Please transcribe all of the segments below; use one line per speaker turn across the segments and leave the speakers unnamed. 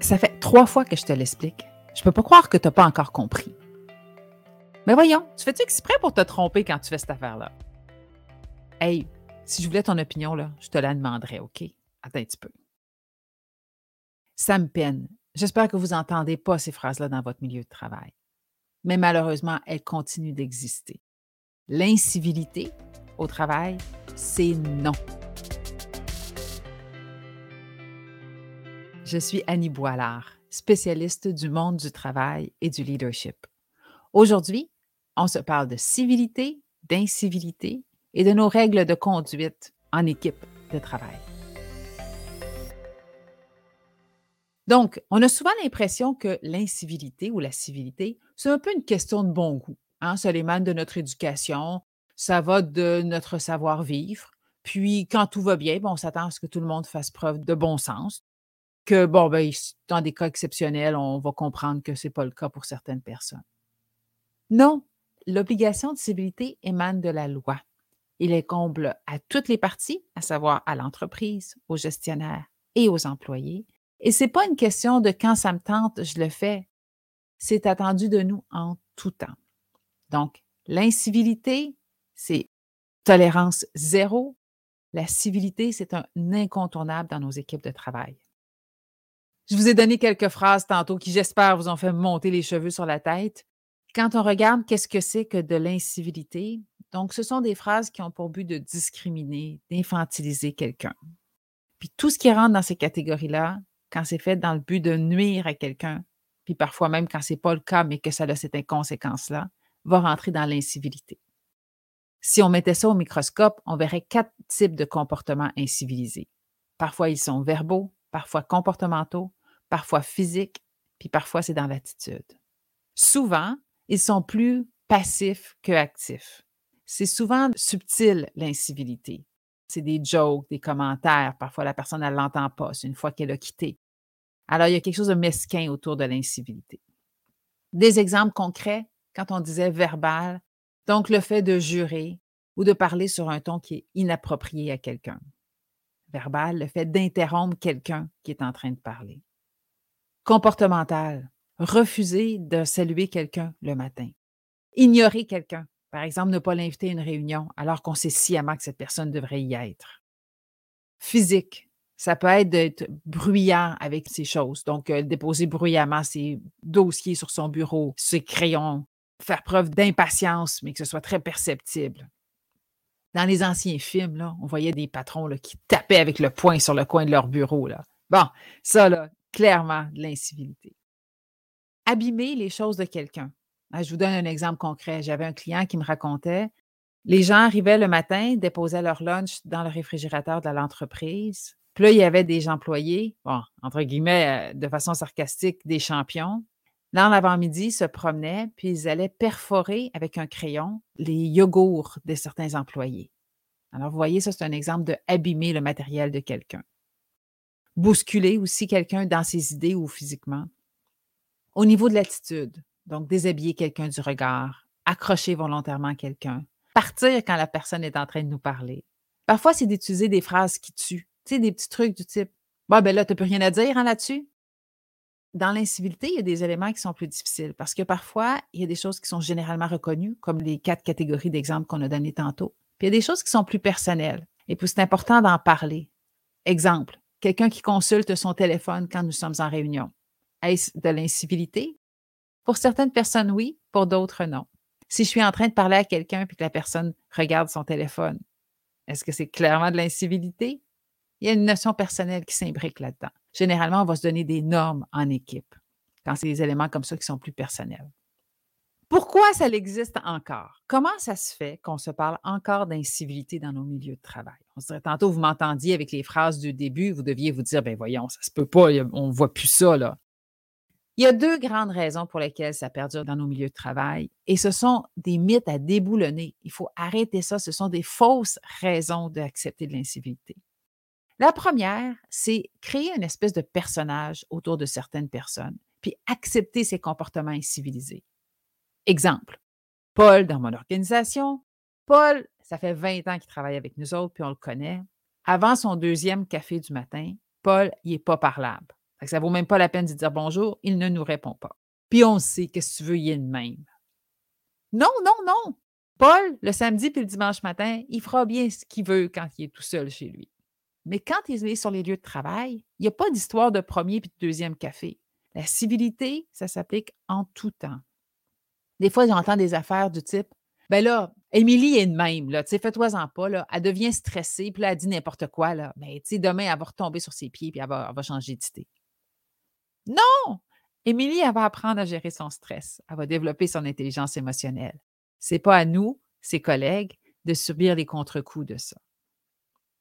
Ça fait trois fois que je te l'explique. Je peux pas croire que tu n'as pas encore compris. Mais voyons, tu fais-tu exprès pour te tromper quand tu fais cette affaire-là? Hey, si je voulais ton opinion, là, je te la demanderais, OK? Attends un petit peu. Ça me peine. J'espère que vous n'entendez pas ces phrases-là dans votre milieu de travail. Mais malheureusement, elles continuent d'exister. L'incivilité au travail, c'est non. Je suis Annie Boilard, spécialiste du monde du travail et du leadership. Aujourd'hui, on se parle de civilité, d'incivilité et de nos règles de conduite en équipe de travail. Donc, on a souvent l'impression que l'incivilité ou la civilité, c'est un peu une question de bon goût. Hein? Ça émane de notre éducation, ça va de notre savoir-vivre. Puis, quand tout va bien, on s'attend à ce que tout le monde fasse preuve de bon sens que, bon, ben, dans des cas exceptionnels, on va comprendre que ce n'est pas le cas pour certaines personnes. Non, l'obligation de civilité émane de la loi. Il incombe à toutes les parties, à savoir à l'entreprise, aux gestionnaires et aux employés. Et ce n'est pas une question de quand ça me tente, je le fais. C'est attendu de nous en tout temps. Donc, l'incivilité, c'est tolérance zéro. La civilité, c'est un incontournable dans nos équipes de travail. Je vous ai donné quelques phrases tantôt qui, j'espère, vous ont fait monter les cheveux sur la tête. Quand on regarde qu'est-ce que c'est que de l'incivilité, donc ce sont des phrases qui ont pour but de discriminer, d'infantiliser quelqu'un. Puis tout ce qui rentre dans ces catégories-là, quand c'est fait dans le but de nuire à quelqu'un, puis parfois même quand ce n'est pas le cas, mais que ça a cette conséquence-là, va rentrer dans l'incivilité. Si on mettait ça au microscope, on verrait quatre types de comportements incivilisés. Parfois, ils sont verbaux, parfois comportementaux, parfois physiques, puis parfois c'est dans l'attitude. Souvent, ils sont plus passifs que actifs. C'est souvent subtil, l'incivilité. C'est des jokes, des commentaires. Parfois, la personne, ne l'entend pas. Une fois qu'elle a quitté. Alors, il y a quelque chose de mesquin autour de l'incivilité. Des exemples concrets, quand on disait verbal, donc le fait de jurer ou de parler sur un ton qui est inapproprié à quelqu'un. Verbal, le fait d'interrompre quelqu'un qui est en train de parler comportemental, refuser de saluer quelqu'un le matin, ignorer quelqu'un, par exemple, ne pas l'inviter à une réunion alors qu'on sait sciemment que cette personne devrait y être. Physique, ça peut être d'être bruyant avec ces choses, donc euh, déposer bruyamment ses dossiers sur son bureau, ses crayons, faire preuve d'impatience, mais que ce soit très perceptible. Dans les anciens films, là, on voyait des patrons là, qui tapaient avec le poing sur le coin de leur bureau. Là. Bon, ça, là, clairement de l'incivilité. Abîmer les choses de quelqu'un. Ah, je vous donne un exemple concret. J'avais un client qui me racontait, les gens arrivaient le matin, déposaient leur lunch dans le réfrigérateur de l'entreprise. Puis là, il y avait des employés, entre guillemets, euh, de façon sarcastique, des champions. Dans l'avant-midi, se promenaient, puis ils allaient perforer avec un crayon les yogourts de certains employés. Alors, vous voyez, ça, c'est un exemple de abîmer le matériel de quelqu'un bousculer aussi quelqu'un dans ses idées ou physiquement. Au niveau de l'attitude, donc déshabiller quelqu'un du regard, accrocher volontairement quelqu'un, partir quand la personne est en train de nous parler. Parfois, c'est d'utiliser des phrases qui tuent, tu sais, des petits trucs du type Bon, ben là, tu n'as plus rien à dire hein, là-dessus. Dans l'incivilité, il y a des éléments qui sont plus difficiles parce que parfois, il y a des choses qui sont généralement reconnues, comme les quatre catégories d'exemples qu'on a données tantôt. Puis il y a des choses qui sont plus personnelles. Et puis, c'est important d'en parler. Exemple, quelqu'un qui consulte son téléphone quand nous sommes en réunion. Est-ce de l'incivilité? Pour certaines personnes, oui, pour d'autres, non. Si je suis en train de parler à quelqu'un et que la personne regarde son téléphone, est-ce que c'est clairement de l'incivilité? Il y a une notion personnelle qui s'imbrique là-dedans. Généralement, on va se donner des normes en équipe quand c'est des éléments comme ça qui sont plus personnels. Pourquoi ça existe encore? Comment ça se fait qu'on se parle encore d'incivilité dans nos milieux de travail? On se dirait tantôt, vous m'entendiez avec les phrases du début, vous deviez vous dire, ben voyons, ça se peut pas, on ne voit plus ça, là. Il y a deux grandes raisons pour lesquelles ça perdure dans nos milieux de travail et ce sont des mythes à déboulonner. Il faut arrêter ça. Ce sont des fausses raisons d'accepter de l'incivilité. La première, c'est créer une espèce de personnage autour de certaines personnes, puis accepter ces comportements incivilisés. Exemple, Paul dans mon organisation. Paul, ça fait 20 ans qu'il travaille avec nous autres, puis on le connaît. Avant son deuxième café du matin, Paul, il n'est pas parlable. Ça ne vaut même pas la peine de dire bonjour, il ne nous répond pas. Puis on sait, qu'est-ce que tu veux, il est de même. Non, non, non. Paul, le samedi puis le dimanche matin, il fera bien ce qu'il veut quand il est tout seul chez lui. Mais quand il est sur les lieux de travail, il n'y a pas d'histoire de premier puis de deuxième café. La civilité, ça s'applique en tout temps. Des fois, j'entends des affaires du type Ben là, Émilie est de même, là, tu sais, fais-toi-en pas, là. Elle devient stressée, puis là, elle dit n'importe quoi, là. Mais, ben, tu sais, demain, elle va retomber sur ses pieds, puis elle va, changer d'idée. Non! Émilie, elle va apprendre à gérer son stress. Elle va développer son intelligence émotionnelle. C'est pas à nous, ses collègues, de subir les contre-coups de ça.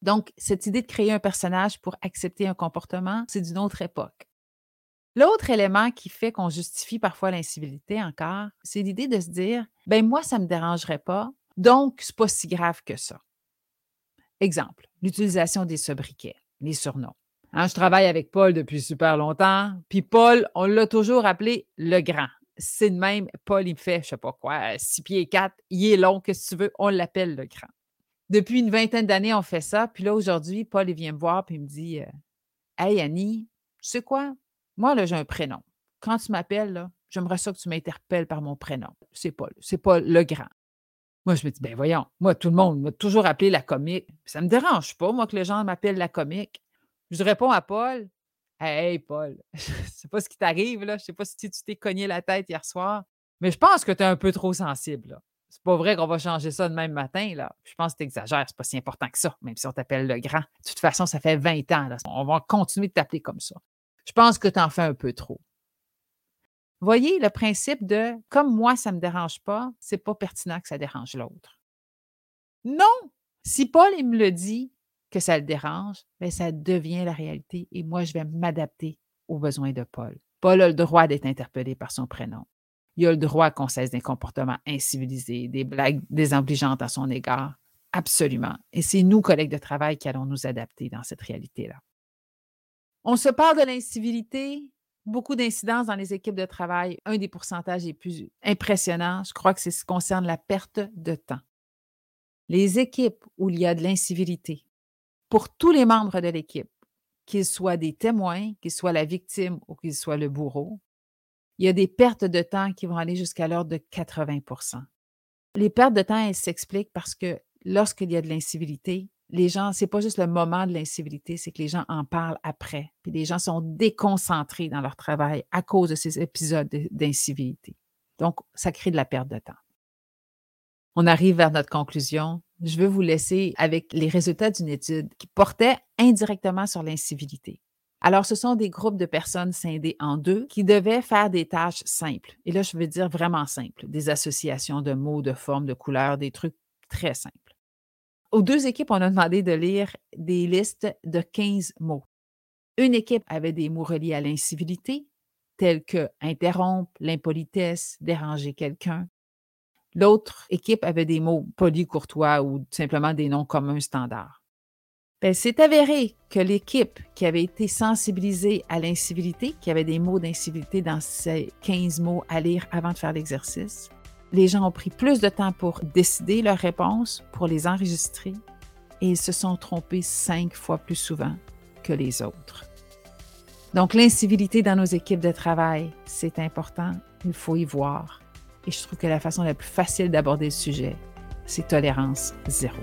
Donc, cette idée de créer un personnage pour accepter un comportement, c'est d'une autre époque. L'autre élément qui fait qu'on justifie parfois l'incivilité encore, c'est l'idée de se dire ben moi, ça ne me dérangerait pas, donc c'est pas si grave que ça. Exemple, l'utilisation des sobriquets, les surnoms. Hein, je travaille avec Paul depuis super longtemps, puis Paul, on l'a toujours appelé le grand. C'est de même, Paul, il me fait, je sais pas quoi, six pieds quatre, il est long, qu'est-ce que tu veux, on l'appelle le grand. Depuis une vingtaine d'années, on fait ça, puis là, aujourd'hui, Paul, il vient me voir, puis il me dit euh, Hey, Annie, tu sais quoi? Moi, là, j'ai un prénom. Quand tu m'appelles, j'aimerais ça que tu m'interpelles par mon prénom. C'est Paul. C'est pas le grand. Moi, je me dis, ben voyons, moi, tout le monde m'a toujours appelé la comique. Ça ne me dérange pas, moi, que les gens m'appellent la comique. Je réponds à Paul. Hey, Paul, je ne sais pas ce qui t'arrive, là. Je ne sais pas si tu t'es cogné la tête hier soir, mais je pense que tu es un peu trop sensible, là. C'est pas vrai qu'on va changer ça le même matin, là. Je pense que tu exagères, c'est pas si important que ça, même si on t'appelle le grand. De toute façon, ça fait 20 ans. On va continuer de t'appeler comme ça. Je pense que tu en fais un peu trop. Voyez le principe de comme moi, ça ne me dérange pas, c'est pas pertinent que ça dérange l'autre. Non! Si Paul me le dit que ça le dérange, bien, ça devient la réalité et moi, je vais m'adapter aux besoins de Paul. Paul a le droit d'être interpellé par son prénom. Il a le droit qu'on cesse des comportements incivilisés, des blagues désobligeantes à son égard. Absolument. Et c'est nous, collègues de travail, qui allons nous adapter dans cette réalité-là. On se parle de l'incivilité, beaucoup d'incidences dans les équipes de travail. Un des pourcentages les plus impressionnants, je crois que c'est ce qui concerne la perte de temps. Les équipes où il y a de l'incivilité, pour tous les membres de l'équipe, qu'ils soient des témoins, qu'ils soient la victime ou qu'ils soient le bourreau, il y a des pertes de temps qui vont aller jusqu'à l'ordre de 80% Les pertes de temps, elles s'expliquent parce que lorsqu'il y a de l'incivilité, les gens, c'est pas juste le moment de l'incivilité, c'est que les gens en parlent après. Puis les gens sont déconcentrés dans leur travail à cause de ces épisodes d'incivilité. Donc, ça crée de la perte de temps. On arrive vers notre conclusion. Je veux vous laisser avec les résultats d'une étude qui portait indirectement sur l'incivilité. Alors, ce sont des groupes de personnes scindées en deux qui devaient faire des tâches simples. Et là, je veux dire vraiment simples, des associations de mots, de formes, de couleurs, des trucs très simples. Aux deux équipes, on a demandé de lire des listes de 15 mots. Une équipe avait des mots reliés à l'incivilité, tels que interrompre, l'impolitesse, déranger quelqu'un. L'autre équipe avait des mots polis, courtois ou simplement des noms communs standards. Ben, c'est avéré que l'équipe qui avait été sensibilisée à l'incivilité, qui avait des mots d'incivilité dans ces 15 mots à lire avant de faire l'exercice, les gens ont pris plus de temps pour décider leurs réponses, pour les enregistrer, et ils se sont trompés cinq fois plus souvent que les autres. Donc, l'incivilité dans nos équipes de travail, c'est important, il faut y voir. Et je trouve que la façon la plus facile d'aborder le sujet, c'est tolérance zéro.